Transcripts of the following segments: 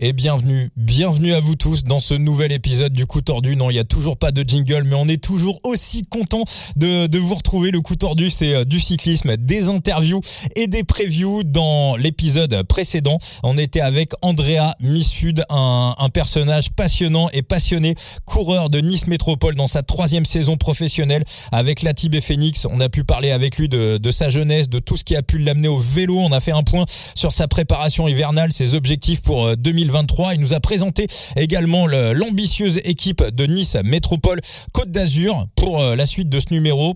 Et bienvenue, bienvenue à vous tous dans ce nouvel épisode du coup tordu. Non, il y a toujours pas de jingle, mais on est toujours aussi content de, de vous retrouver. Le coup tordu, c'est euh, du cyclisme, des interviews et des previews. Dans l'épisode précédent, on était avec Andrea Missud, un, un personnage passionnant et passionné, coureur de Nice Métropole dans sa troisième saison professionnelle avec la et Phoenix. On a pu parler avec lui de, de sa jeunesse, de tout ce qui a pu l'amener au vélo. On a fait un point sur sa préparation hivernale, ses objectifs pour 2020 euh, 2023. Il nous a présenté également l'ambitieuse équipe de Nice Métropole Côte d'Azur pour euh, la suite de ce numéro.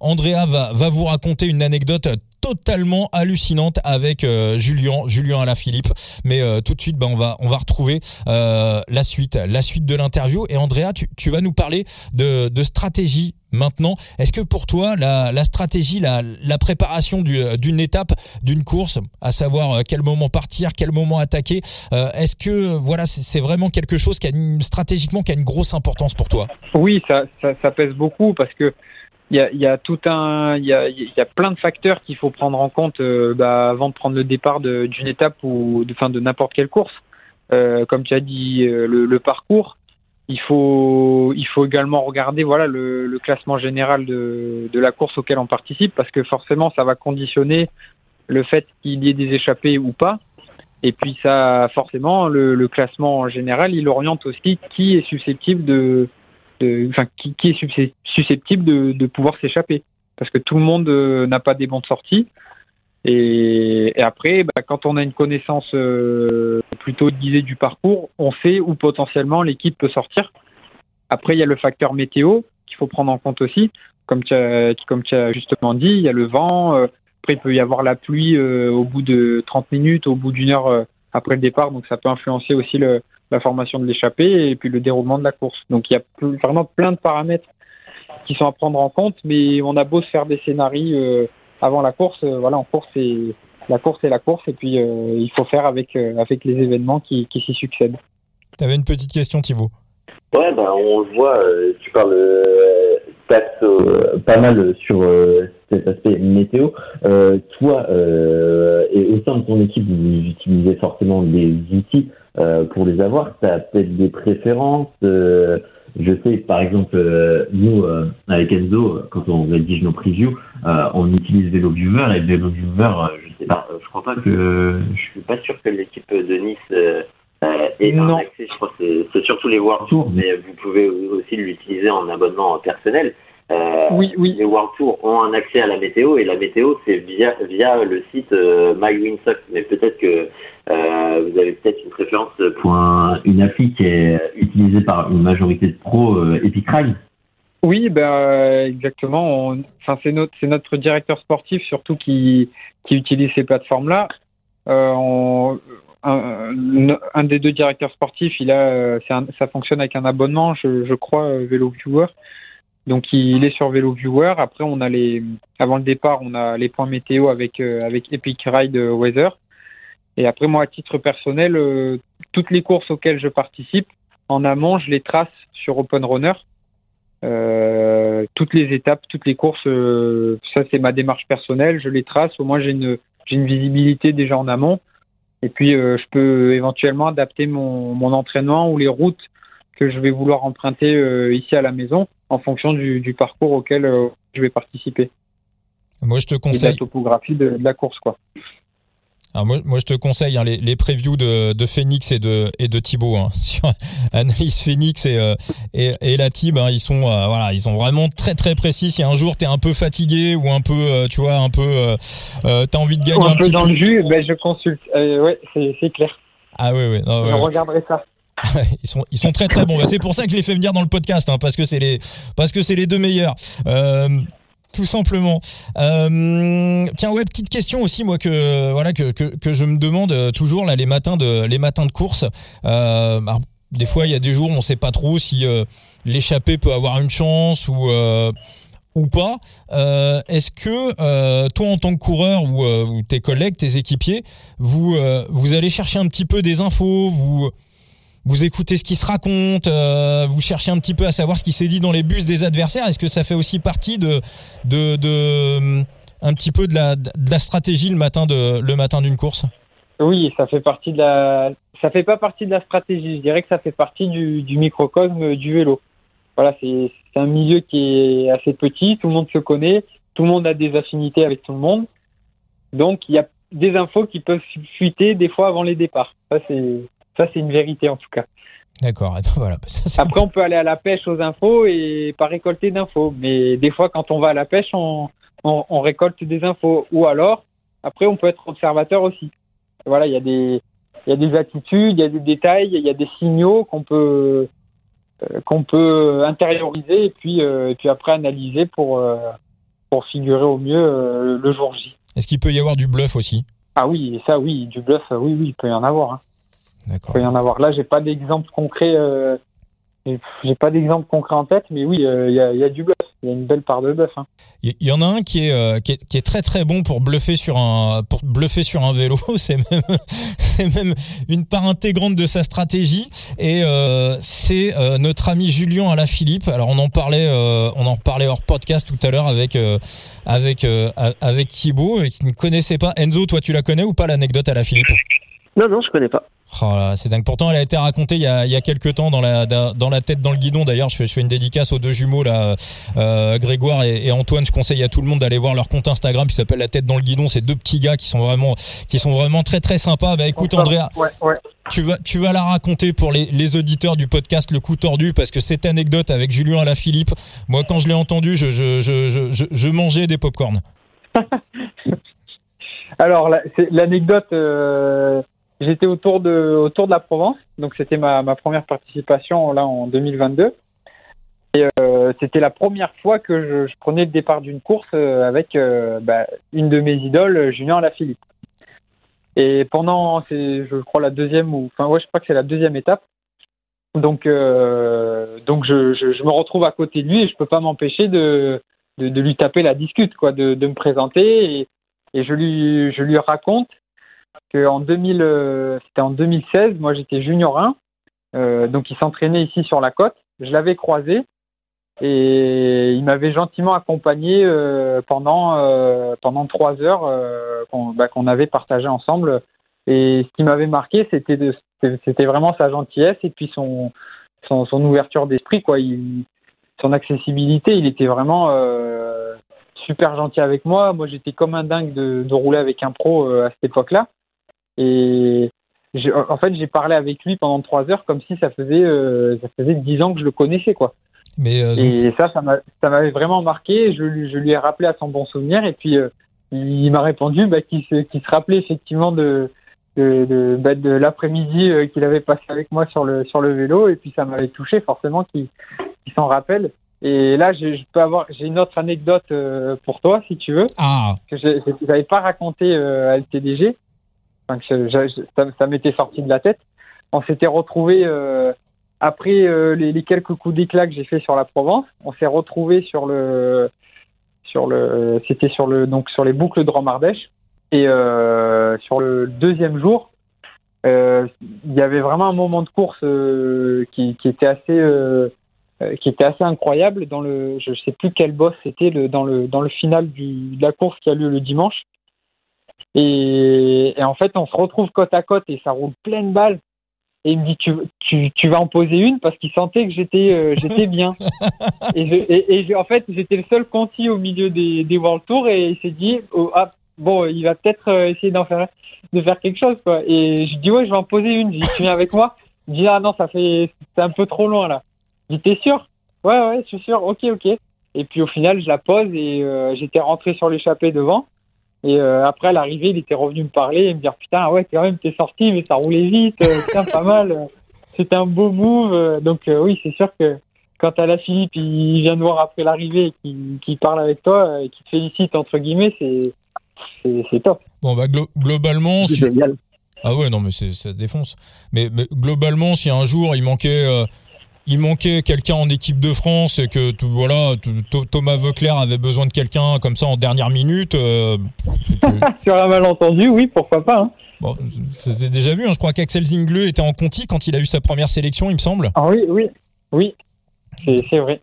Andrea va, va vous raconter une anecdote totalement hallucinante avec euh, Julien, Julien Alaphilippe. Mais euh, tout de suite, ben, on va on va retrouver la suite, la suite de l'interview. Et Andrea, tu, vas nous parler de, stratégie maintenant. Est-ce que pour toi, la, stratégie, la, préparation d'une étape, d'une course, à savoir euh, quel moment partir, quel moment attaquer, euh, est-ce que voilà, c'est vraiment quelque chose qui a une, stratégiquement qui a une grosse importance pour toi? Oui, ça, pèse beaucoup parce que il y a, y a, tout un, il y a, y a, plein de facteurs qu'il faut prendre en compte euh, bah, avant de prendre le départ d'une étape ou de, fin, de n'importe quelle course. Euh, comme tu as dit, le, le parcours, il faut, il faut également regarder voilà le, le classement général de, de, la course auquel on participe parce que forcément ça va conditionner le fait qu'il y ait des échappées ou pas. Et puis ça, forcément, le, le, classement en général, il oriente aussi qui est susceptible de, qui, est susceptible de, pouvoir s'échapper parce que tout le monde euh, n'a pas des bons de sortie. Et, après, bah, quand on a une connaissance euh, plutôt guisée du parcours, on sait où potentiellement l'équipe peut sortir. Après, il y a le facteur météo qu'il faut prendre en compte aussi. Comme tu as, justement dit, il y a le vent. Euh, après, il peut y avoir la pluie au bout de 30 minutes, au bout d'une heure après le départ. Donc, ça peut influencer aussi le, la formation de l'échappée et puis le déroulement de la course. Donc, il y a vraiment plein de paramètres qui sont à prendre en compte, mais on a beau se faire des scénarios avant la course, euh, voilà, en course, c'est la course est la course, et puis euh, il faut faire avec, euh, avec les événements qui, qui s'y succèdent. Tu avais une petite question, Thibaut Ouais, ben, on le voit, tu parles euh, pas mal sur cet aspect météo. toi, et au sein de ton équipe, vous utilisez forcément des outils pour les avoir. Tu as peut-être des préférences je sais, par exemple, euh, nous, euh, avec Enzo, quand on rédige nos previews, euh, on utilise VeloViewer et VeloViewer, je sais pas, je crois pas que, je suis pas sûr que l'équipe de Nice ait un accès, je crois que c'est surtout les World Tours, mais vous pouvez aussi l'utiliser en abonnement personnel. Euh, oui, oui. Les World Tour ont un accès à la météo et la météo c'est via via le site euh, MyWinsock. Mais peut-être que euh, vous avez peut-être une préférence pour une appli qui est utilisée par une majorité de pros euh, Epic Ride. Oui, ben exactement. Enfin, c'est notre c'est notre directeur sportif surtout qui qui utilise ces plateformes là. Un, un, des deux directeurs sportifs, il a, ça fonctionne avec un abonnement, je, je crois, VeloViewer. Donc il est sur Vélo Viewer. Après on a les avant le départ on a les points météo avec euh, avec Epic Ride euh, Weather. Et après moi à titre personnel euh, toutes les courses auxquelles je participe en amont je les trace sur Open Runner. toutes les étapes, toutes les courses, ça c'est ma démarche personnelle. Je les trace. Au moins j'ai une une visibilité déjà en amont. Et puis je peux éventuellement adapter mon mon entraînement ou les routes que je vais vouloir emprunter ici à la maison en fonction du, du parcours auquel euh, je vais participer. Moi, je te conseille. Et la topographie de, de, la course, quoi. Alors moi, moi, je te conseille hein, les, les previews de, de Phoenix et de et de Thibaut hein, sur analyse Phoenix et euh, et, et, la team. Hein, ils sont euh, voilà, ils sont vraiment très très précis. Si un jour t'es un peu fatigué ou un peu, euh, tu vois, un peu, euh, t'as envie de gagner un, un peu dans le jus, ben je consulte. ouais, c'est clair. Ah oui oui. Non, je regarderai ça. ils sont très très bons. Bah, c'est pour ça que je les fais venir dans le podcast hein, parce que c'est les les deux meilleurs. Euh, tout simplement. Euh, tiens ouais petite question aussi moi que voilà que, que, je me demande euh, toujours là les matins de les matins de course. Euh, des fois il y a des jours où on sait pas trop si euh, peut avoir une chance ou ou pas. Est-ce que toi, en tant que coureur ou, ou, tes collègues, tes équipiers, vous vous allez chercher un petit peu des infos, vous vous écoutez ce qui se raconte, euh, vous cherchez un petit peu à savoir ce qui s'est dit dans les bus des adversaires. Est-ce que ça fait aussi partie de, de, un petit peu de la, de la stratégie le matin le matin d'une course? Oui, ça fait partie de la ça fait pas partie de la stratégie. Je dirais que ça fait partie du, du microcosme du vélo. Voilà, c'est un milieu qui est assez petit, tout le monde se connaît, tout le monde a des affinités avec tout le monde. Donc il y a des infos qui peuvent fuiter des fois avant les départs. Ça c'est ça c'est une vérité en tout cas. D'accord. Ben voilà. Ça, Après on peut aller à la pêche aux infos et pas récolter d'infos, mais des fois quand on va à la pêche on, on, on récolte des infos ou alors après on peut être observateur aussi. Voilà, il y a des il y a des attitudes, il y a des détails, il y a des signaux qu'on peut euh, qu'on peut intérioriser et puis euh, et puis après analyser pour euh, pour figurer au mieux le jour J. Est-ce qu'il peut y avoir du bluff aussi? Ah oui, ça oui, du bluff, oui oui, il peut y en avoir. Hein. D'accord. Il peut y en avoir. Là, j'ai pas d'exemple concret. j'ai pas d'exemple concret en tête, mais oui, il y, a, y, a, du bluff il y a une belle part de bluff. Hein. Il y en a un qui est, euh, qui est, qui est très très bon pour bluffer sur un pour bluffer sur un vélo. C'est même c'est même une part intégrante de sa stratégie et euh, c'est euh, notre ami Julien Alaphilippe. Alors on en parlait euh, on en parlait hors podcast tout à l'heure avec euh, avec avec Thibaut qui ne connaissait pas Enzo. Toi tu la connais ou pas l'anecdote Alaphilippe? Non non je connais pas. Oh c'est dingue. Pourtant, elle a été racontée il y a, il y a quelques temps dans la dans la tête dans le guidon. D'ailleurs, je fais, je fais une dédicace aux deux jumeaux là, euh, Grégoire et, Antoine. Je conseille à tout le monde d'aller voir leur compte Instagram qui s'appelle La Tête dans le guidon. C'est deux petits gars qui sont vraiment qui sont vraiment très très sympas. Bah écoute, Andrea, ouais, ouais. tu vas tu vas la raconter pour les, les auditeurs du podcast Le Coup Tordu parce que cette anecdote avec Julien Philippe, moi quand je l'ai entendu, je je, je, je je mangeais des popcorns. Alors l'anecdote. Euh J'étais autour de autour de la Provence, donc c'était ma, ma première participation là en 2022. Et euh, c'était la première fois que je, prenais le départ d'une course euh, avec euh, bah, une de mes idoles, Julien Alaphilippe. Et pendant, je crois la deuxième ou enfin ouais, je crois que c'est la deuxième étape. Donc donc je, je, me retrouve à côté de lui et je peux pas m'empêcher de, de, de lui taper la discute quoi, de, de me présenter et, et je lui je lui raconte que en 2000, euh, c'était en 2016, moi j'étais junior 1, euh, donc il s'entraînait ici sur la côte. Je l'avais croisé et il m'avait gentiment accompagné euh, pendant euh, pendant trois heures euh, qu'on bah, qu'on avait partagé ensemble. Et ce qui m'avait marqué, c'était c'était vraiment sa gentillesse et puis son son, son ouverture d'esprit quoi. Son accessibilité, il était vraiment super gentil avec moi. Moi, j'étais comme un dingue de, de rouler avec un pro à cette époque-là. Et en fait, j'ai parlé avec lui pendant trois heures comme si ça faisait euh, ça faisait dix ans que je le connaissais, quoi. Mais euh, et ça, ça m'avait vraiment marqué. Je, je, lui ai rappelé à son bon souvenir et puis euh, il m'a répondu bah, qu'il se, qu se, rappelait effectivement de de, de, bah, de l'après-midi euh, qu'il avait passé avec moi sur le sur le vélo et puis ça m'avait touché forcément qu'il qu s'en rappelle. Et là, je, je peux avoir j'ai une autre anecdote euh, pour toi si tu veux ah. que je n'avais pas raconté à LTDG. Enfin, ça, m'était sorti de la tête. On s'était retrouvé euh, après euh, les, quelques coups d'éclat que j'ai fait sur la Provence. On s'est retrouvé sur le sur le c'était sur le donc sur les boucles de Romardèche et euh, sur le deuxième jour il y avait vraiment un moment de course qui, était assez qui était assez incroyable dans le je sais plus quel boss c'était dans le dans le final du, de la course qui a lieu le dimanche et, et, en fait, on se retrouve côte à côte et ça roule pleine balle. Et il me dit, tu, tu, tu vas en poser une parce qu'il sentait que j'étais euh, j'étais bien. et, je, et, et en fait, j'étais le seul conti au milieu des, des World Tour et il s'est dit, oh, ah, bon, il va peut-être euh, essayer d'en faire, de faire quelque chose. Quoi. Et je dis, ouais, je vais en poser une. Je dis, tu viens avec moi? Il me dit, ah non, ça fait, c'est un peu trop loin là. Je dis, t'es sûr? Ouais, ouais, je suis sûr. Ok, ok. Et puis au final, je la pose et euh, j'étais rentré sur l'échappée devant. Et euh, après, à l'arrivée, il était revenu me parler et me dire Putain, ouais, quand même, t'es sorti, mais ça roulait vite, euh, putain, pas mal. C'était un beau move. Euh, donc, oui, c'est sûr que quand t'as la Philippe, il vient de voir après l'arrivée et qu'il parle avec toi et qu'il te félicite, entre guillemets, c'est c'est top. Bon, bah, glo globalement. C'est si... génial. Ah ouais, non, mais ça défonce. Mais, mais, globalement, si un jour il manquait il manquait quelqu'un en équipe de France et que voilà Thomas Veuclair avait besoin de quelqu'un comme ça en dernière minute. Euh, Sur un malentendu, oui, pourquoi pas. Hein. Bon, c'était déjà vu. Hein. Je crois qu'Axel Zingleux était en Conti quand il a eu sa première sélection, il me semble. Ah oui, oui, oui, c'est vrai.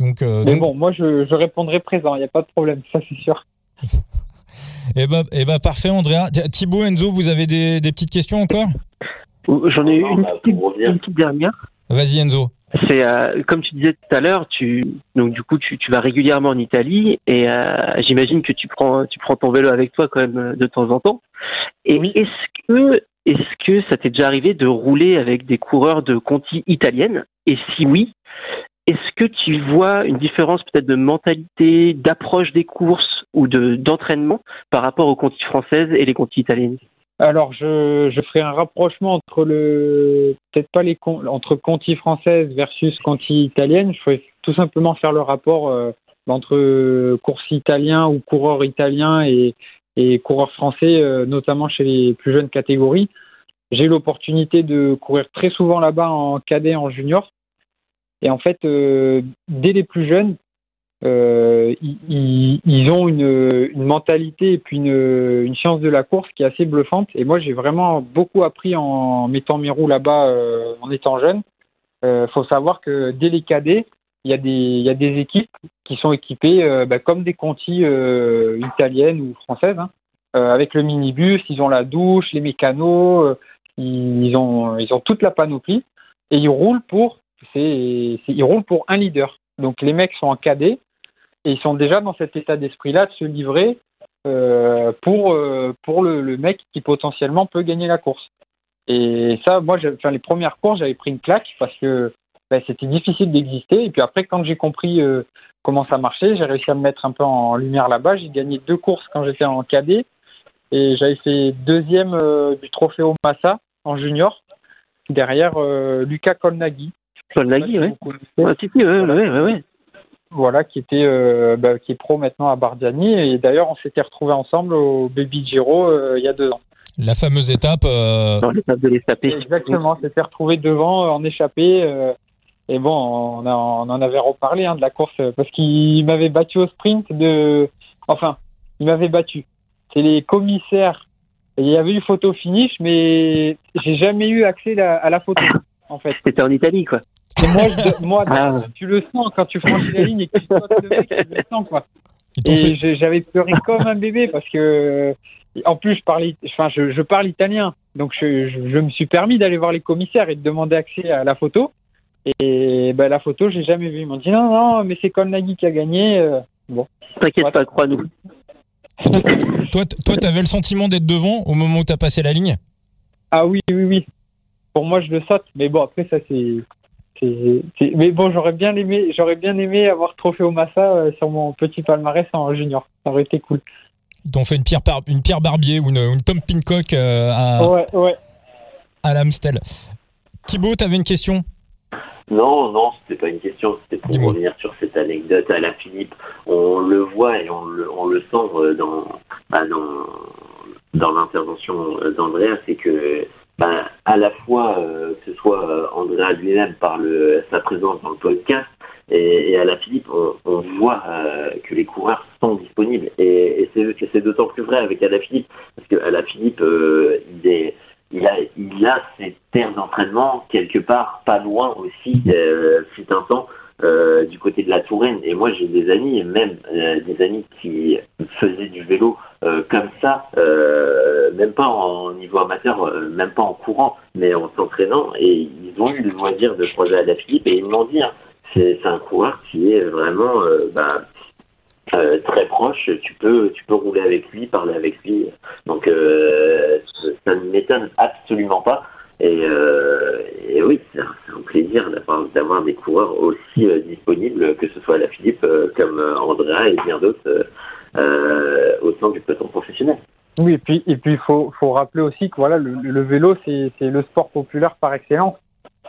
Donc, euh, Mais donc... bon, moi je, je répondrai présent, il n'y a pas de problème, ça c'est sûr. eh ben, eh ben parfait, Andrea. Thibaut, Enzo, vous avez des, des petites questions encore? J'en ai une, petite, dernière. Vas-y Enzo. C'est euh, comme tu disais tout à l'heure, tu donc du coup tu, tu vas régulièrement en Italie et euh, j'imagine que tu prends tu prends ton vélo avec toi quand même euh, de temps en temps. Et est-ce que est-ce que ça t'est déjà arrivé de rouler avec des coureurs de Conti italiennes? Et si oui, est-ce que tu vois une différence peut-être de mentalité, d'approche des courses ou de d'entraînement par rapport aux Conti françaises et les Conti italiennes? Alors, je, je ferai un rapprochement entre le, peut-être pas les entre Conti française versus Conti italienne. Je ferai tout simplement faire le rapport euh, entre course italien ou coureur italien et, et coureur français, euh, notamment chez les plus jeunes catégories. J'ai l'opportunité de courir très souvent là-bas en cadet, en junior. Et en fait, euh, dès les plus jeunes, euh, ils, ont une, mentalité et puis une, science de la course qui est assez bluffante. Et moi, j'ai vraiment beaucoup appris en mettant mes roues là-bas euh, en étant jeune. Il euh, faut savoir que dès les cadets, il y a des, équipes qui sont équipées bah, comme des contis italiennes ou françaises. Hein. avec le minibus, ils ont la douche, les mécanos, ils, ont, toute la panoplie. Et ils roulent pour, ils roulent pour un leader. Donc les mecs sont en cadet et ils sont déjà dans cet état d'esprit-là de se livrer euh, pour, euh, pour le, le, mec qui potentiellement peut gagner la course. Et ça, moi, enfin, les premières courses, j'avais pris une claque parce que ben, c'était difficile d'exister. Et puis après, quand j'ai compris euh, comment ça marchait, j'ai réussi à me mettre un peu en lumière là-bas. J'ai gagné deux courses quand j'étais en cadet et j'avais fait deuxième du trophée Massa en junior derrière Lucas Colnaghi. Colnaghi, oui. Ouais, oui, oui, oui voilà, qui était euh, bah, qui est pro maintenant à Bardiani. Et d'ailleurs, on s'était retrouvés ensemble au Baby Giro euh, il y a deux ans. La fameuse étape. Euh... Dans l'étape de l'échappée. Exactement, on s'était retrouvés devant en échappée. Euh, et bon, on, on, en avait reparlé hein, de la course parce qu'il m'avait battu au sprint de. Enfin, il m'avait battu. C'est les commissaires. il y avait eu photo finish, mais j'ai jamais eu accès à la photo. En fait. C'était en Italie, quoi moi, ah. tu le sens quand tu franchis la ligne et que tu le mec, tu le sens, quoi. Et j'avais pleuré comme un bébé parce que, en plus, je parle, enfin, je, je parle italien. Donc, je, je, me suis permis d'aller voir les commissaires et de demander accès à la photo. Et ben, la photo, j'ai jamais vu. Ils m'ont dit non, non, mais c'est Nagui qui a gagné. Euh, bon. T'inquiète pas, crois-nous. toi, toi, t'avais le sentiment d'être devant au moment où t'as passé la ligne? Ah oui, oui, oui. Pour moi, je le saute. Mais bon, après, ça, c'est mais bon, j'aurais bien aimé, j'aurais bien aimé avoir trophée au Massa euh, sur mon petit palmarès en junior. Ça aurait été cool. Ils t'ont fait une pierre, une pierre Barbier ou une, Tom Pincock euh, à, ouais, ouais. à l'Amstel. Thibaut, t'avais une question? Non, non, c'était pas une question. C'était pour revenir sur cette anecdote à la Philippe. On le voit et on le, on le sent euh, dans, bah, dans, dans l'intervention d'Andrea, c'est que ben, à la fois euh, que ce soit euh, Andrea lui-même par le, sa présence dans le podcast et, et à la Philippe, on, on voit euh, que les coureurs sont disponibles. Et, et c'est d'autant plus vrai avec Alaphilippe, parce que Alaphilippe, euh, il, est, il, a, il a ses terres d'entraînement quelque part pas loin aussi, euh, fut un temps, euh, du côté de la Touraine. Et moi, j'ai des amis, même euh, des amis qui faisaient du vélo euh, comme ça, euh, même pas en niveau amateur, même pas en courant, mais en s'entraînant. Et ils ont eu le loisir de croiser à la Philippe et ils m'ont dit, hein, c'est un coureur qui est vraiment bah, très proche. Tu peux, tu peux rouler avec lui, parler avec lui. Donc, ça ne m'étonne absolument pas. Et, euh, oui, c'est un, plaisir d'avoir des coureurs aussi euh, disponibles, que ce soit la Philippe euh, comme euh, Andrea et bien d'autres au sein du peloton professionnel. Oui, et puis et puis faut, faut rappeler aussi que voilà le, le vélo c'est le sport populaire par excellence.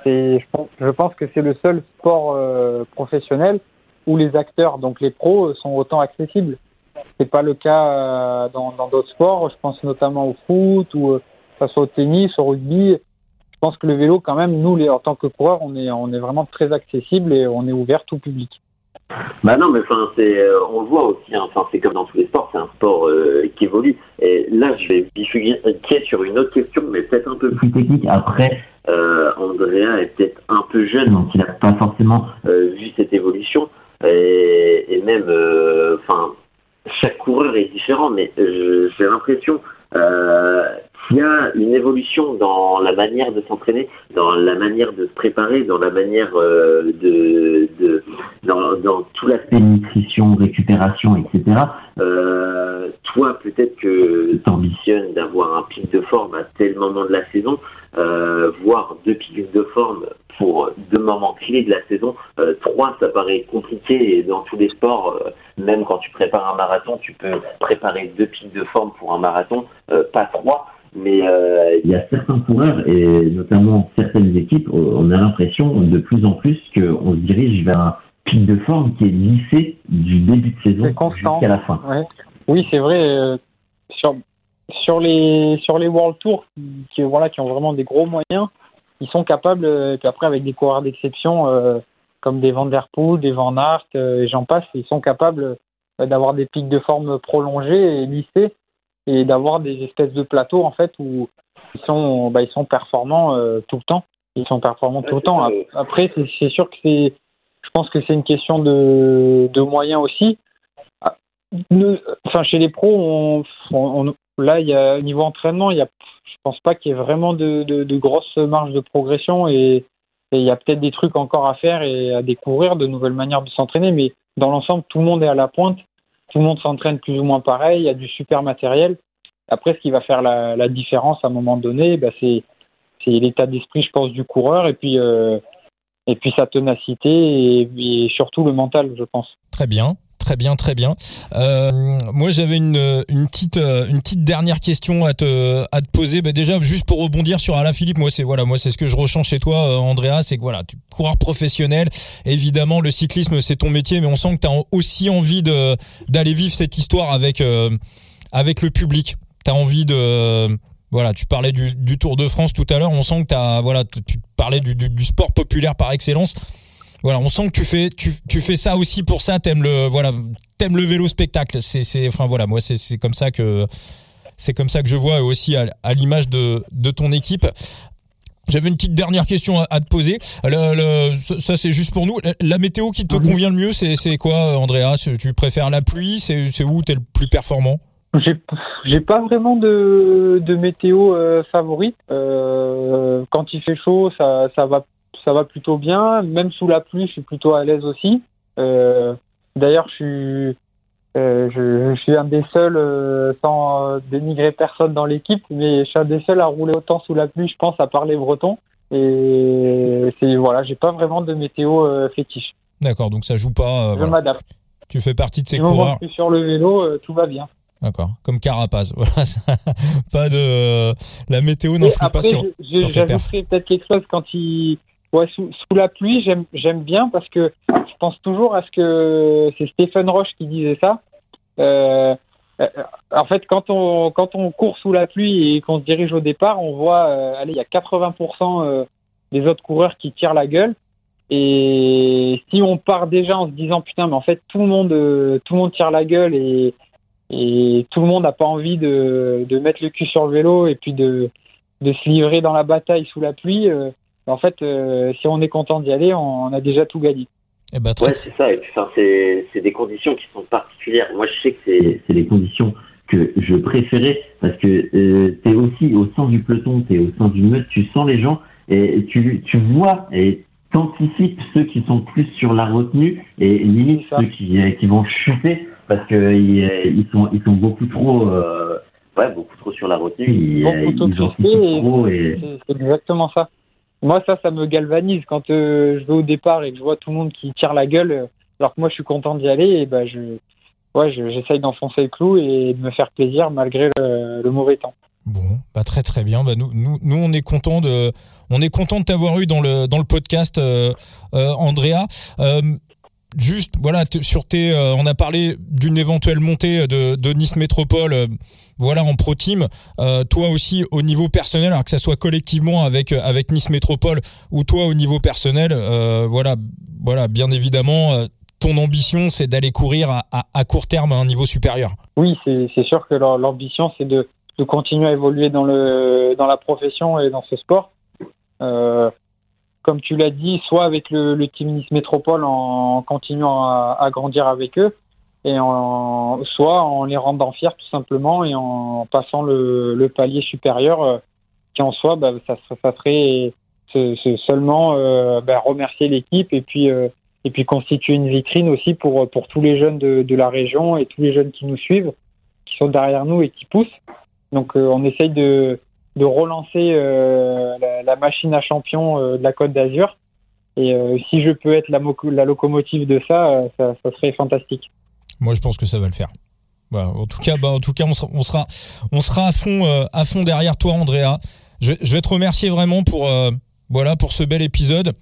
C'est je pense, je pense que c'est le seul sport professionnel où les acteurs donc les pros sont autant accessibles. C'est pas le cas dans d'autres sports. Je pense notamment au foot ou que ce soit au tennis, au rugby je pense que le vélo, quand même, nous, les, en tant que coureurs, on est, on est vraiment très accessible et on est ouvert tout public. Bah non, mais enfin, c'est, euh, on le voit aussi. Hein. enfin, c'est comme dans tous les sports, c'est un sport euh, qui évolue. Et là, je vais bifurquer sur une autre question, mais peut-être un peu plus technique. Après, euh, Andrea est peut-être un peu jeune, donc il n'a pas forcément euh, vu cette évolution. Et, même, enfin, chaque coureur est différent, mais j'ai l'impression qu'il y a une évolution dans la manière de s'entraîner, dans la manière de se préparer, dans la manière de dans, dans, tout l'aspect nutrition, récupération, etc. Euh, toi, peut-être que tu ambitionnes d'avoir un pic de forme à tel moment de la saison, euh, voire deux pics de forme pour deux moments clés de la saison. Euh, trois, ça paraît compliqué et dans tous les sports, euh, même quand tu prépares un marathon, tu peux préparer deux pics de forme pour un marathon, euh, pas trois. Mais il y a certains coureurs et notamment certaines équipes, on a l'impression de plus en plus qu'on se dirige vers pic de forme qui est lissé du début de saison jusqu'à la fin. Oui, c'est vrai. sur sur les sur les World Tours qui voilà qui ont vraiment des gros moyens ils sont capables, euh, et puis après avec des coureurs d'exception euh, comme des Van Der Poel, des Van Aert euh, et j'en passe, ils sont capables d'avoir des pics de forme prolongés et lissés et d'avoir des espèces de plateaux en fait où ils sont, bah, ils sont performants tout le temps. Ils sont performants tout le temps. Après, c'est sûr que c'est, pense que c'est une question de, moyens aussi. Ah, enfin, chez les pros, on, là, niveau entraînement, il y a je pense pas qu'il y ait vraiment de, grosses marges de progression il y a peut-être des trucs encore à faire et à découvrir, de nouvelles manières de s'entraîner, mais dans l'ensemble, tout le monde est à la pointe, tout le monde s'entraîne plus ou moins pareil, il y a du super matériel. Après, ce qui va faire la, différence à un moment donné, bah, c'est l'état d'esprit, je pense, du coureur et puis, euh, et puis sa ténacité et, et surtout le mental, je pense. Très bien. Très bien, très bien. Euh, moi, j'avais une, petite euh, une petite dernière question à te poser. Bah, déjà, juste pour rebondir sur Alain Philippe, moi c'est voilà, c'est ce que je ressens chez toi, euh, Andrea, c'est que voilà, tu coureur professionnel. Évidemment, le cyclisme c'est ton métier, mais on sent que tu as aussi envie d'aller vivre cette histoire avec avec le public. Tu as envie de voilà, tu parlais du, du Tour de France tout à l'heure. On sent que tu voilà, tu parlais du, du, du sport populaire par excellence voilà, on sent que tu fais, tu, tu fais ça aussi pour ça. T'aimes le, voilà, le vélo spectacle. C'est, enfin voilà, moi c'est, comme ça que, c'est comme ça que je vois aussi à, à l'image de, de ton équipe. J'avais une petite dernière question à, te poser. ça, c'est juste pour nous. La, météo qui te convient le mieux, c'est, quoi, Andrea? Tu préfères la pluie? C'est, c'est où t'es le plus performant? J'ai, pas vraiment de, de météo euh, favorite. Euh, quand il fait chaud, ça, ça va ça va plutôt bien. Même sous la pluie, je suis plutôt à l'aise aussi. Euh, d'ailleurs, je suis, euh, je, suis un des seuls, sans dénigrer personne dans l'équipe, mais je suis un des seuls à rouler autant sous la pluie, je pense, à part les Bretons. Et c'est voilà, j'ai pas vraiment de météo fétiche. D'accord, donc ça joue pas. je m'adapte. Tu fais partie de ces coureurs. je suis sur le vélo, tout va bien. D'accord, comme Carapace. pas de la météo n'influe pas sur. J'ajouterais peut-être quelque chose quand il sous, la pluie, j'aime bien parce que je pense toujours à ce que c'est Stephen Roche qui disait ça. Euh, euh, en fait, quand on, quand on court sous la pluie et qu'on se dirige au départ, on voit, euh, allez, il y a 80% des autres coureurs qui tirent la gueule. Et si on part déjà en se disant putain, mais en fait tout le monde, tout le monde tire la gueule et, et tout le monde n'a pas envie de, de, mettre le cul sur le vélo et puis de, de se livrer dans la bataille sous la pluie, en fait, euh, si on est content d'y aller, on, a déjà tout gagné. Eh ben, ouais, c'est ça. Et puis, c'est des conditions qui sont particulières. Moi, je sais que c'est des conditions que je préférais parce que euh, tu es aussi au sein du peloton, tu es au sein d'une meute, tu sens les gens et tu, tu vois et t'anticipes ceux qui sont plus sur la retenue et limite ceux qui, euh, qui vont chuter parce que ils, sont ils sont beaucoup trop ouais beaucoup trop sur la retenue ils, ils anticipent trop et... c'est exactement ça moi, ça, ça me galvanise. Quand euh, je vais au départ et que je vois tout le monde qui tire la gueule, euh, alors que moi, je suis content d'y aller, et ben, je, ouais, j'essaye d'enfoncer le clou et de me faire plaisir malgré le, mauvais temps. Bon, bah très très bien. Bah nous, nous, nous, on est content de, on est content de t'avoir eu dans le dans le podcast, euh, Andrea juste voilà sur tes on a parlé d'une éventuelle montée de, Nice Métropole voilà en pro team. Euh, toi aussi au niveau personnel, alors que ça soit collectivement avec euh, avec Nice Métropole ou toi au niveau personnel, euh, voilà, voilà, bien évidemment. ton ambition, c'est d'aller courir à, à, court terme à un niveau supérieur. Oui, c'est sûr que l'ambition, c'est de, de, continuer à évoluer dans, le, dans la profession et dans ce sport. Comme tu l'as dit, soit avec le, team Nice Métropole en continuant à, grandir avec eux, et soit en les rendant fiers tout simplement et en passant le, palier supérieur euh, qui en soi bah, ça, ça serait seulement euh, bah, remercier l'équipe et puis euh, et puis constituer une vitrine aussi pour tous les jeunes de, la région et tous les jeunes qui nous suivent qui sont derrière nous et qui poussent. Donc on essaye de de relancer la, la, machine à champion de la Côte d'Azur et si je peux être la, la locomotive de ça, ça, ça serait fantastique. Moi, je pense que ça va le faire. En tout cas, bah, en tout cas, on sera, on sera, on sera à fond, euh, à fond derrière toi, Andrea. Je, je, vais te remercier vraiment pour, euh, voilà, pour ce bel épisode.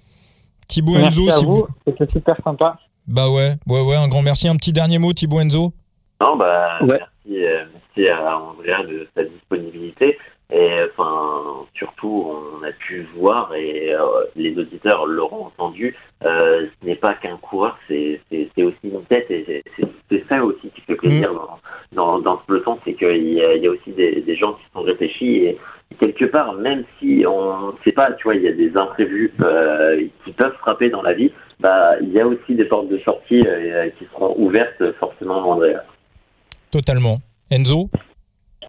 Thibaut Enzo, à vous. C'était super sympa. Bah ouais, ouais, ouais, un grand merci. Un petit dernier mot, Thibaut Enzo? Non, bah, merci, euh, merci à Andrea de sa disponibilité. Et enfin, surtout, on a pu voir et euh, les auditeurs l'auront entendu. Euh, ce n'est pas qu'un coureur, c'est aussi une tête et c'est ça aussi qui fait plaisir mm. dans, dans, ce peloton, c'est qu'il y, y, a aussi des, des, gens qui sont réfléchis et, quelque part, même si on ne sait pas, tu vois, il y a des imprévus euh, qui peuvent frapper dans la vie, bah, il y a aussi des portes de sortie qui seront ouvertes forcément, Andrea. Totalement. Enzo?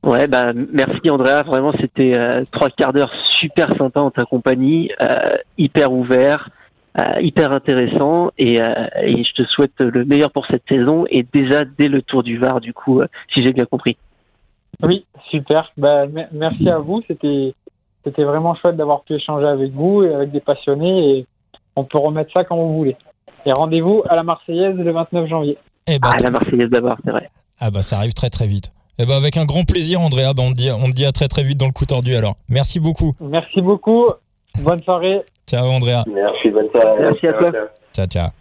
Ouais, bah merci Andrea. Vraiment, c'était euh, trois quarts d'heure super sympa en ta compagnie, euh, hyper ouvert, euh, hyper intéressant, et, et, je te souhaite le meilleur pour cette saison et déjà dès le Tour du Var, du coup, si j'ai bien compris. Oui, super. Bah, merci à vous. C'était c'était vraiment chouette d'avoir pu échanger avec vous et avec des passionnés. Et on peut remettre ça quand vous voulez. Et rendez-vous à la Marseillaise le 29 janvier. Eh bah, à la Marseillaise d'abord, c'est vrai. Ah bah ça arrive très très vite. Eh ben avec un grand plaisir, Andrea. Ben on, te dit, on te dit à très très vite dans le coup tordu alors. Merci beaucoup. Merci beaucoup. Bonne soirée. Ciao, Andrea. Merci, bonne soirée. Merci à toi. Ciao, ciao.